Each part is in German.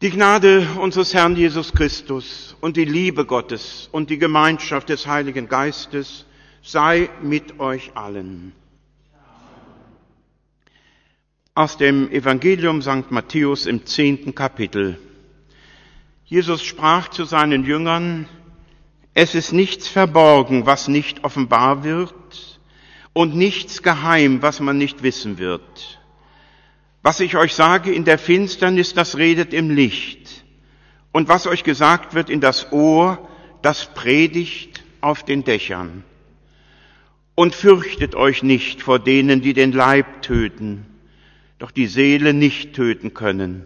Die Gnade unseres Herrn Jesus Christus und die Liebe Gottes und die Gemeinschaft des Heiligen Geistes sei mit euch allen. Aus dem Evangelium St. Matthäus im zehnten Kapitel. Jesus sprach zu seinen Jüngern, es ist nichts verborgen, was nicht offenbar wird, und nichts geheim, was man nicht wissen wird. Was ich euch sage in der Finsternis, das redet im Licht. Und was euch gesagt wird in das Ohr, das predigt auf den Dächern. Und fürchtet euch nicht vor denen, die den Leib töten, doch die Seele nicht töten können.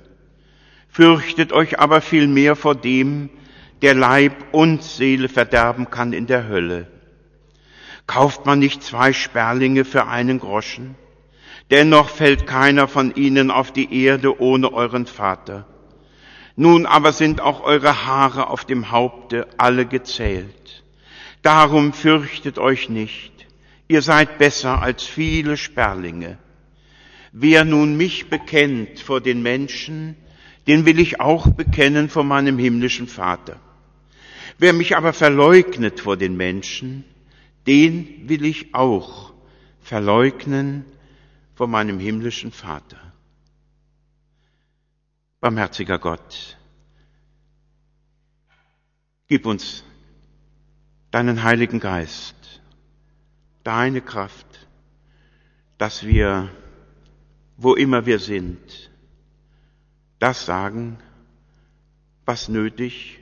Fürchtet euch aber vielmehr vor dem, der Leib und Seele verderben kann in der Hölle. Kauft man nicht zwei Sperlinge für einen Groschen? Dennoch fällt keiner von ihnen auf die Erde ohne euren Vater. Nun aber sind auch eure Haare auf dem Haupte alle gezählt. Darum fürchtet euch nicht, ihr seid besser als viele Sperlinge. Wer nun mich bekennt vor den Menschen, den will ich auch bekennen vor meinem himmlischen Vater. Wer mich aber verleugnet vor den Menschen, den will ich auch verleugnen vor meinem himmlischen Vater. Barmherziger Gott, gib uns deinen Heiligen Geist, deine Kraft, dass wir, wo immer wir sind, das sagen, was nötig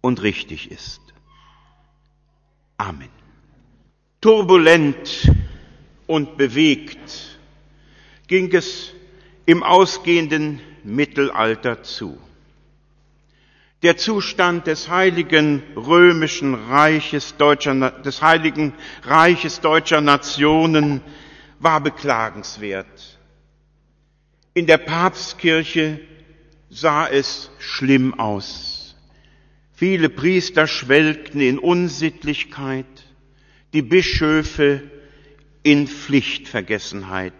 und richtig ist. Amen. Turbulent und bewegt ging es im ausgehenden Mittelalter zu. Der Zustand des heiligen römischen Reiches deutscher, des heiligen Reiches deutscher Nationen war beklagenswert. In der Papstkirche sah es schlimm aus. Viele Priester schwelgten in Unsittlichkeit, die Bischöfe in Pflichtvergessenheit.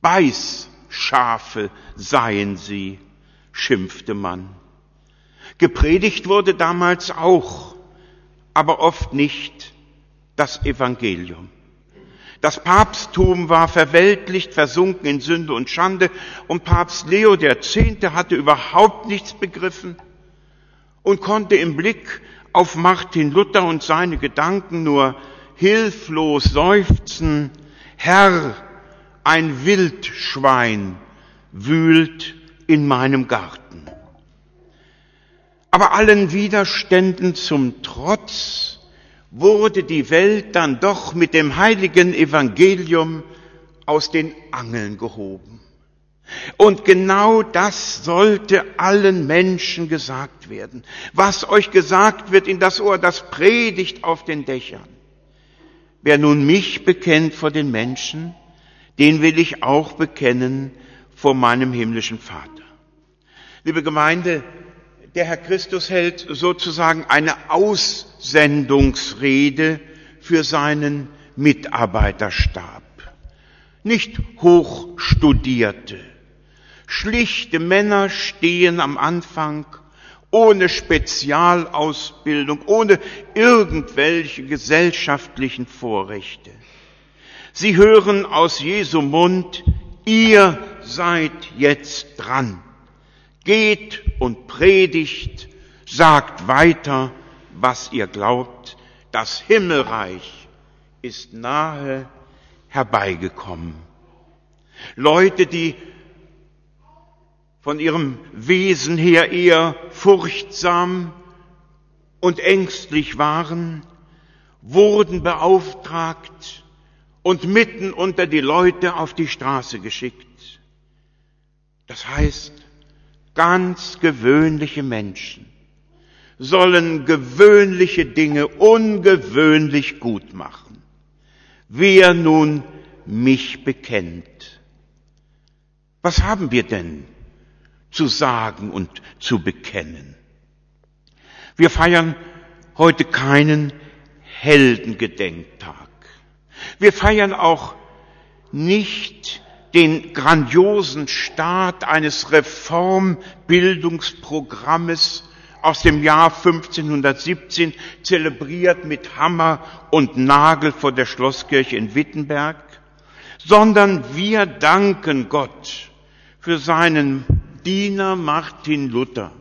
Beißschafe seien sie, schimpfte man. Gepredigt wurde damals auch, aber oft nicht das Evangelium. Das Papsttum war verweltlicht, versunken in Sünde und Schande und Papst Leo X. hatte überhaupt nichts begriffen und konnte im Blick auf Martin Luther und seine Gedanken nur hilflos seufzen, Herr, ein Wildschwein wühlt in meinem Garten. Aber allen Widerständen zum Trotz wurde die Welt dann doch mit dem heiligen Evangelium aus den Angeln gehoben. Und genau das sollte allen Menschen gesagt werden. Was euch gesagt wird in das Ohr, das predigt auf den Dächern. Wer nun mich bekennt vor den Menschen, den will ich auch bekennen vor meinem himmlischen Vater. Liebe Gemeinde, der Herr Christus hält sozusagen eine Aussendungsrede für seinen Mitarbeiterstab. Nicht hochstudierte, schlichte Männer stehen am Anfang ohne Spezialausbildung, ohne irgendwelche gesellschaftlichen Vorrechte. Sie hören aus Jesu Mund, ihr seid jetzt dran. Geht und predigt, sagt weiter, was ihr glaubt. Das Himmelreich ist nahe herbeigekommen. Leute, die von ihrem Wesen her eher furchtsam und ängstlich waren, wurden beauftragt und mitten unter die Leute auf die Straße geschickt. Das heißt, ganz gewöhnliche Menschen sollen gewöhnliche Dinge ungewöhnlich gut machen. Wer nun mich bekennt. Was haben wir denn zu sagen und zu bekennen. Wir feiern heute keinen Heldengedenktag. Wir feiern auch nicht den grandiosen Start eines Reformbildungsprogrammes aus dem Jahr 1517, zelebriert mit Hammer und Nagel vor der Schlosskirche in Wittenberg, sondern wir danken Gott für seinen Diener Martin Luther,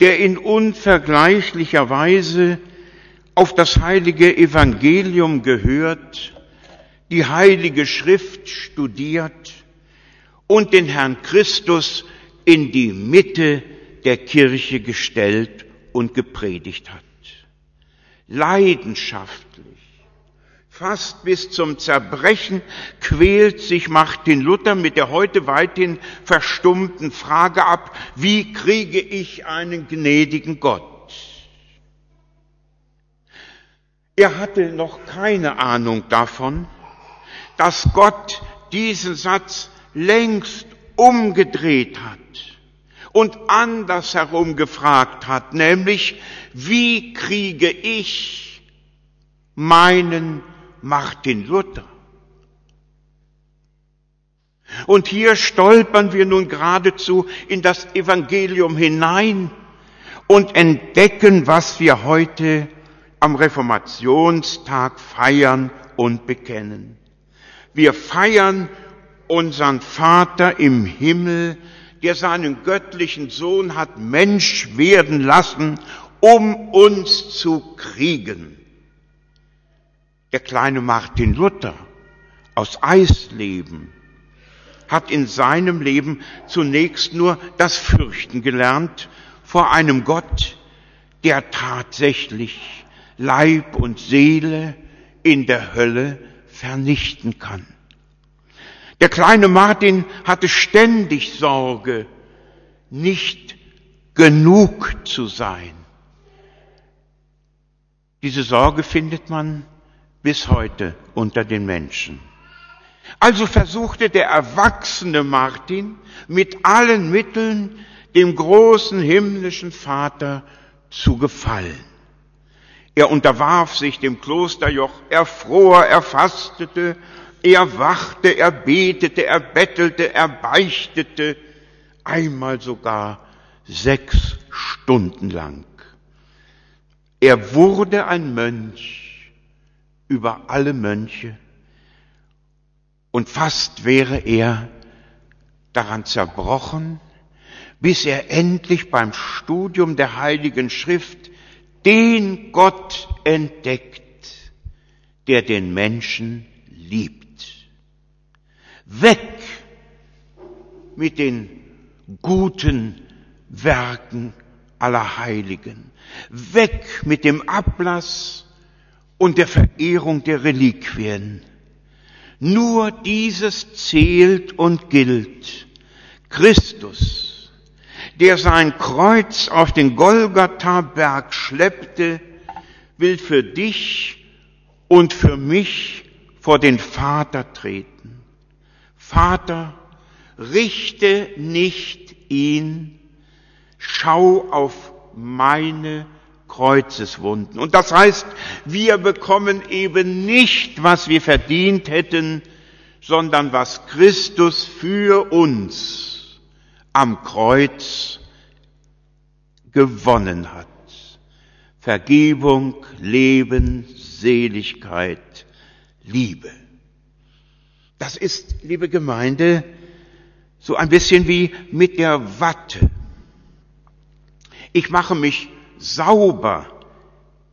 der in unvergleichlicher Weise auf das heilige Evangelium gehört, die heilige Schrift studiert und den Herrn Christus in die Mitte der Kirche gestellt und gepredigt hat. Leidenschaftlich, fast bis zum Zerbrechen quält sich Martin Luther mit der heute weithin verstummten Frage ab, wie kriege ich einen gnädigen Gott? Er hatte noch keine Ahnung davon, dass Gott diesen Satz längst umgedreht hat und andersherum gefragt hat, nämlich, wie kriege ich meinen Martin Luther? Und hier stolpern wir nun geradezu in das Evangelium hinein und entdecken, was wir heute am Reformationstag feiern und bekennen. Wir feiern unseren Vater im Himmel, der seinen göttlichen Sohn hat Mensch werden lassen, um uns zu kriegen. Der kleine Martin Luther aus Eisleben hat in seinem Leben zunächst nur das Fürchten gelernt vor einem Gott, der tatsächlich Leib und Seele in der Hölle vernichten kann. Der kleine Martin hatte ständig Sorge, nicht genug zu sein. Diese Sorge findet man bis heute unter den Menschen. Also versuchte der erwachsene Martin mit allen Mitteln dem großen himmlischen Vater zu gefallen. Er unterwarf sich dem Klosterjoch, er fror, er fastete, er wachte, er betete, er bettelte, er beichtete, einmal sogar sechs Stunden lang. Er wurde ein Mönch über alle Mönche und fast wäre er daran zerbrochen, bis er endlich beim Studium der Heiligen Schrift den Gott entdeckt, der den Menschen liebt. Weg mit den guten Werken aller Heiligen. Weg mit dem Ablass und der Verehrung der Reliquien. Nur dieses zählt und gilt. Christus, der sein Kreuz auf den Golgatha-Berg schleppte, will für dich und für mich vor den Vater treten. Vater, richte nicht ihn, schau auf meine Kreuzeswunden. Und das heißt, wir bekommen eben nicht, was wir verdient hätten, sondern was Christus für uns am Kreuz gewonnen hat. Vergebung, Leben, Seligkeit, Liebe. Das ist, liebe Gemeinde, so ein bisschen wie mit der Watte. Ich mache mich sauber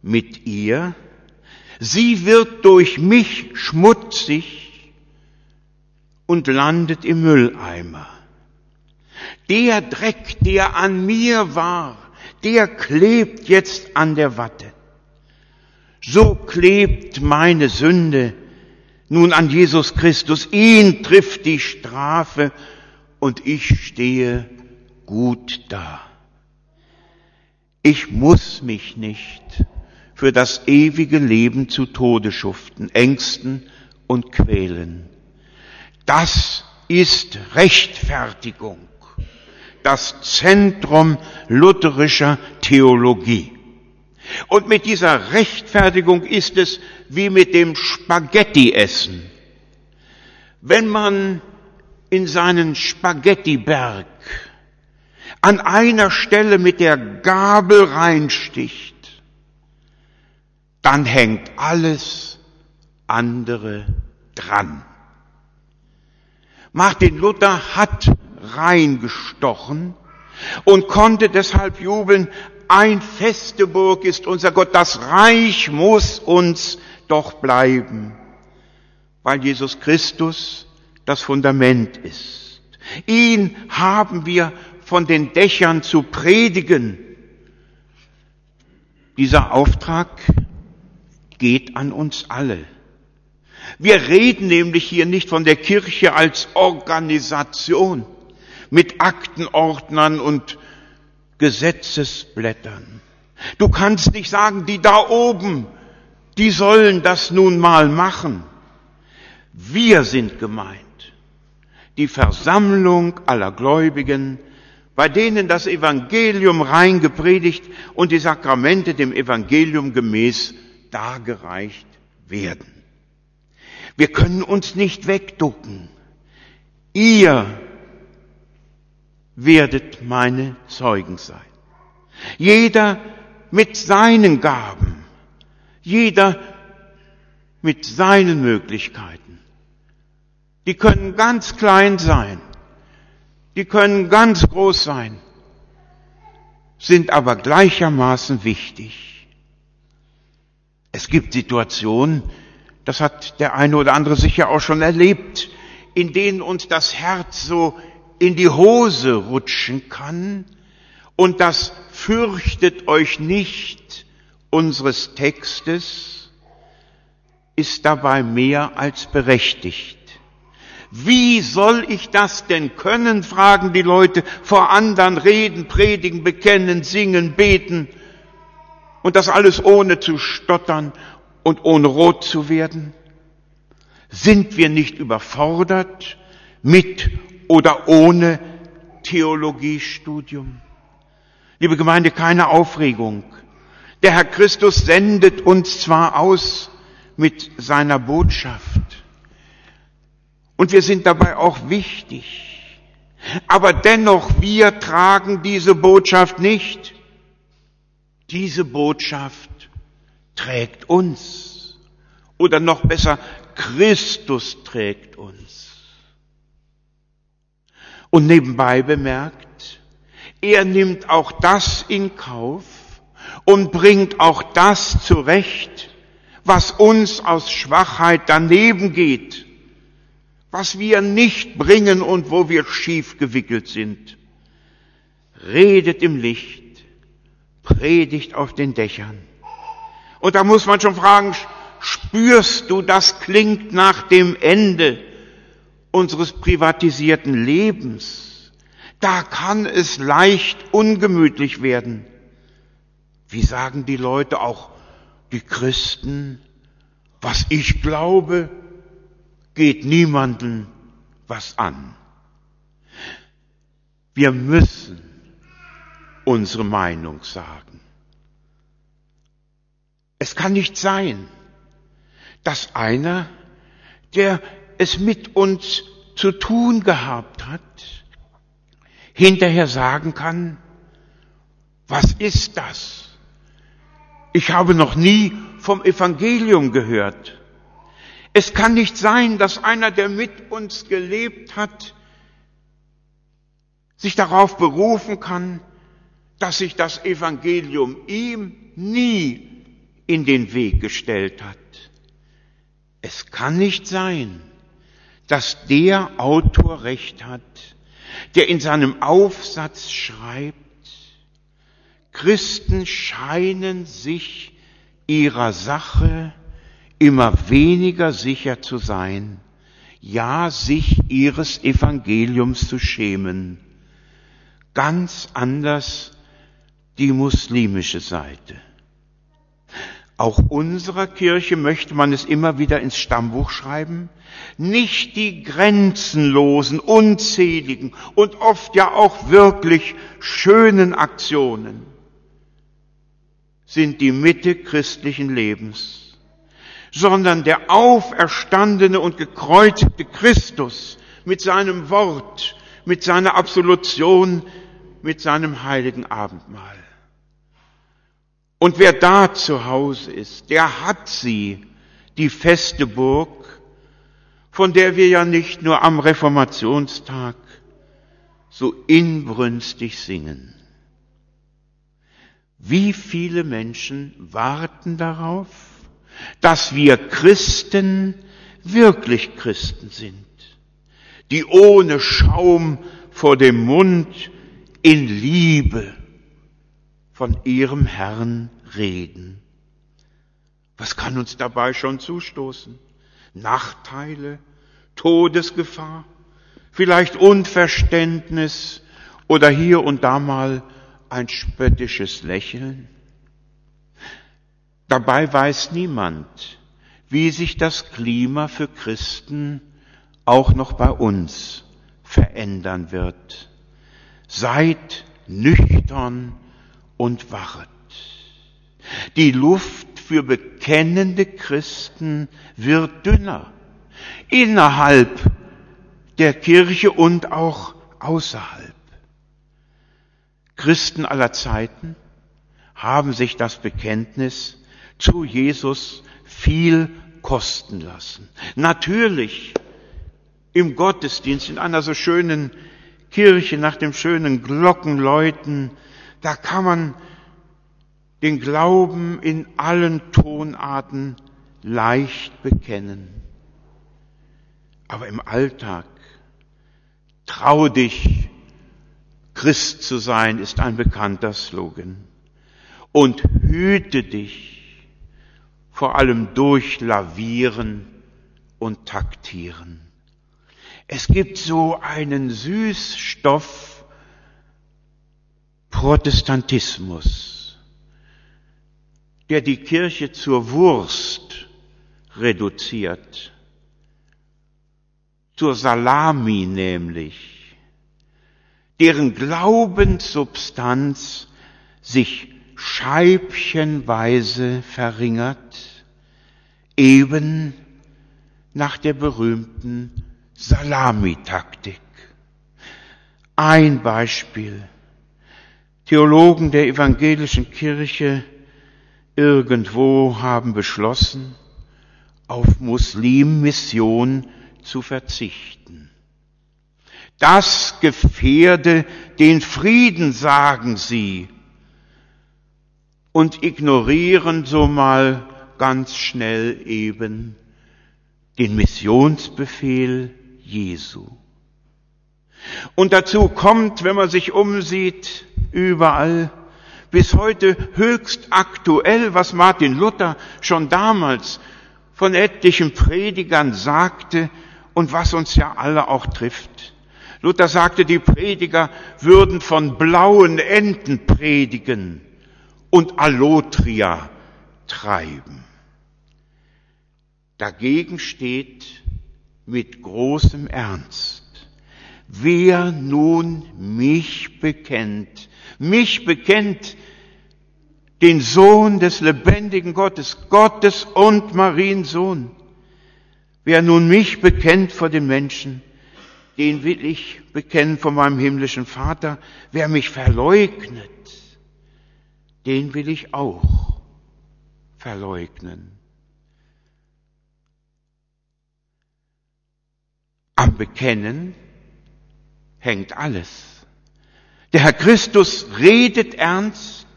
mit ihr, sie wird durch mich schmutzig und landet im Mülleimer. Der Dreck, der an mir war, der klebt jetzt an der Watte. So klebt meine Sünde nun an Jesus Christus. Ihn trifft die Strafe und ich stehe gut da. Ich muss mich nicht für das ewige Leben zu Tode schuften, ängsten und quälen. Das ist Rechtfertigung, das Zentrum lutherischer Theologie. Und mit dieser Rechtfertigung ist es wie mit dem Spaghetti-Essen. Wenn man in seinen Spaghettiberg an einer Stelle mit der Gabel reinsticht, dann hängt alles andere dran. Martin Luther hat reingestochen und konnte deshalb jubeln, ein feste Burg ist unser Gott, das Reich muss uns doch bleiben, weil Jesus Christus das Fundament ist. Ihn haben wir von den Dächern zu predigen. Dieser Auftrag geht an uns alle. Wir reden nämlich hier nicht von der Kirche als Organisation mit Aktenordnern und Gesetzesblättern. Du kannst nicht sagen, die da oben, die sollen das nun mal machen. Wir sind gemeint. Die Versammlung aller Gläubigen, bei denen das Evangelium rein gepredigt und die Sakramente dem Evangelium gemäß dargereicht werden. Wir können uns nicht wegducken. Ihr werdet meine Zeugen sein. Jeder mit seinen Gaben, jeder mit seinen Möglichkeiten. Die können ganz klein sein, die können ganz groß sein, sind aber gleichermaßen wichtig. Es gibt Situationen, das hat der eine oder andere sicher auch schon erlebt, in denen uns das Herz so in die Hose rutschen kann und das fürchtet euch nicht unseres Textes ist dabei mehr als berechtigt. Wie soll ich das denn können, fragen die Leute, vor anderen reden, predigen, bekennen, singen, beten und das alles ohne zu stottern und ohne rot zu werden? Sind wir nicht überfordert mit oder ohne Theologiestudium? Liebe Gemeinde, keine Aufregung. Der Herr Christus sendet uns zwar aus mit seiner Botschaft und wir sind dabei auch wichtig, aber dennoch wir tragen diese Botschaft nicht. Diese Botschaft trägt uns oder noch besser, Christus trägt uns. Und nebenbei bemerkt, er nimmt auch das in Kauf und bringt auch das zurecht, was uns aus Schwachheit daneben geht, was wir nicht bringen und wo wir schief gewickelt sind. Redet im Licht, predigt auf den Dächern. Und da muss man schon fragen, spürst du, das klingt nach dem Ende unseres privatisierten Lebens, da kann es leicht ungemütlich werden. Wie sagen die Leute, auch die Christen, was ich glaube, geht niemanden was an. Wir müssen unsere Meinung sagen. Es kann nicht sein, dass einer, der es mit uns zu tun gehabt hat, hinterher sagen kann, was ist das? Ich habe noch nie vom Evangelium gehört. Es kann nicht sein, dass einer, der mit uns gelebt hat, sich darauf berufen kann, dass sich das Evangelium ihm nie in den Weg gestellt hat. Es kann nicht sein, dass der Autor recht hat, der in seinem Aufsatz schreibt, Christen scheinen sich ihrer Sache immer weniger sicher zu sein, ja sich ihres Evangeliums zu schämen. Ganz anders die muslimische Seite. Auch unserer Kirche möchte man es immer wieder ins Stammbuch schreiben. Nicht die grenzenlosen, unzähligen und oft ja auch wirklich schönen Aktionen sind die Mitte christlichen Lebens, sondern der auferstandene und gekreuzigte Christus mit seinem Wort, mit seiner Absolution, mit seinem heiligen Abendmahl. Und wer da zu Hause ist, der hat sie, die feste Burg, von der wir ja nicht nur am Reformationstag so inbrünstig singen. Wie viele Menschen warten darauf, dass wir Christen wirklich Christen sind, die ohne Schaum vor dem Mund in Liebe von ihrem Herrn reden. Was kann uns dabei schon zustoßen? Nachteile, Todesgefahr, vielleicht Unverständnis oder hier und da mal ein spöttisches Lächeln. Dabei weiß niemand, wie sich das Klima für Christen auch noch bei uns verändern wird. Seid nüchtern und wachet. Die Luft für bekennende Christen wird dünner, innerhalb der Kirche und auch außerhalb. Christen aller Zeiten haben sich das Bekenntnis zu Jesus viel kosten lassen. Natürlich im Gottesdienst, in einer so schönen Kirche nach dem schönen Glockenläuten, da kann man den Glauben in allen Tonarten leicht bekennen. Aber im Alltag, trau dich, Christ zu sein, ist ein bekannter Slogan. Und hüte dich vor allem durchlavieren und taktieren. Es gibt so einen Süßstoff Protestantismus, der die Kirche zur Wurst reduziert, zur Salami nämlich, deren Glaubenssubstanz sich scheibchenweise verringert, eben nach der berühmten Salamitaktik. Ein Beispiel. Theologen der evangelischen Kirche irgendwo haben beschlossen, auf Muslimmission zu verzichten. Das gefährde den Frieden, sagen sie, und ignorieren so mal ganz schnell eben den Missionsbefehl Jesu. Und dazu kommt, wenn man sich umsieht, überall, bis heute höchst aktuell, was Martin Luther schon damals von etlichen Predigern sagte und was uns ja alle auch trifft. Luther sagte, die Prediger würden von blauen Enten predigen und Allotria treiben. Dagegen steht mit großem Ernst, wer nun mich bekennt, mich bekennt, den Sohn des lebendigen Gottes, Gottes und Mariensohn. Wer nun mich bekennt vor den Menschen, den will ich bekennen vor meinem himmlischen Vater. Wer mich verleugnet, den will ich auch verleugnen. Am Bekennen hängt alles. Der Herr Christus redet ernst,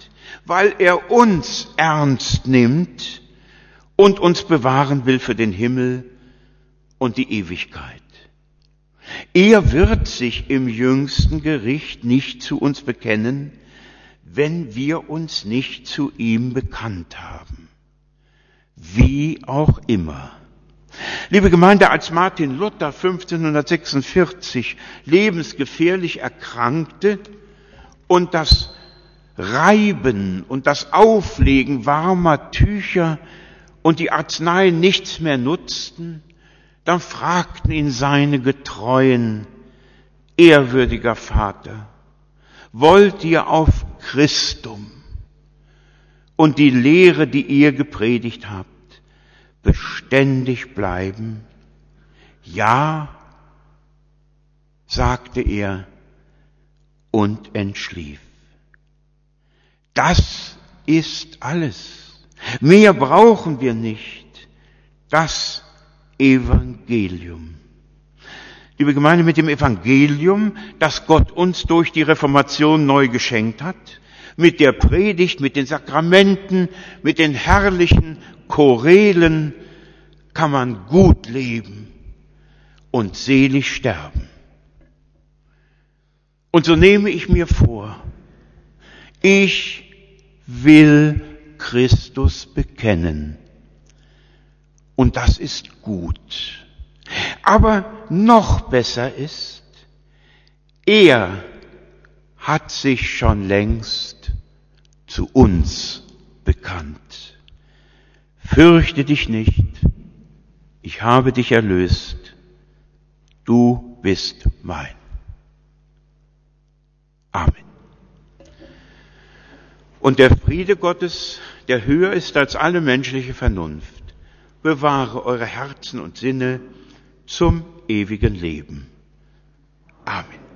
weil er uns ernst nimmt und uns bewahren will für den Himmel und die Ewigkeit. Er wird sich im jüngsten Gericht nicht zu uns bekennen, wenn wir uns nicht zu ihm bekannt haben. Wie auch immer. Liebe Gemeinde, als Martin Luther 1546 lebensgefährlich erkrankte und das Reiben und das Auflegen warmer Tücher und die Arzneien nichts mehr nutzten, dann fragten ihn seine Getreuen, ehrwürdiger Vater, wollt ihr auf Christum und die Lehre, die ihr gepredigt habt, beständig bleiben? Ja sagte er und entschlief. Das ist alles. Mehr brauchen wir nicht. Das Evangelium. Liebe Gemeinde, mit dem Evangelium, das Gott uns durch die Reformation neu geschenkt hat, mit der Predigt, mit den Sakramenten, mit den herrlichen Chorelen, kann man gut leben und selig sterben. Und so nehme ich mir vor, ich will Christus bekennen. Und das ist gut. Aber noch besser ist, er hat sich schon längst zu uns bekannt. Fürchte dich nicht, ich habe dich erlöst, du bist mein. Amen. Und der Friede Gottes, der höher ist als alle menschliche Vernunft, bewahre eure Herzen und Sinne zum ewigen Leben. Amen.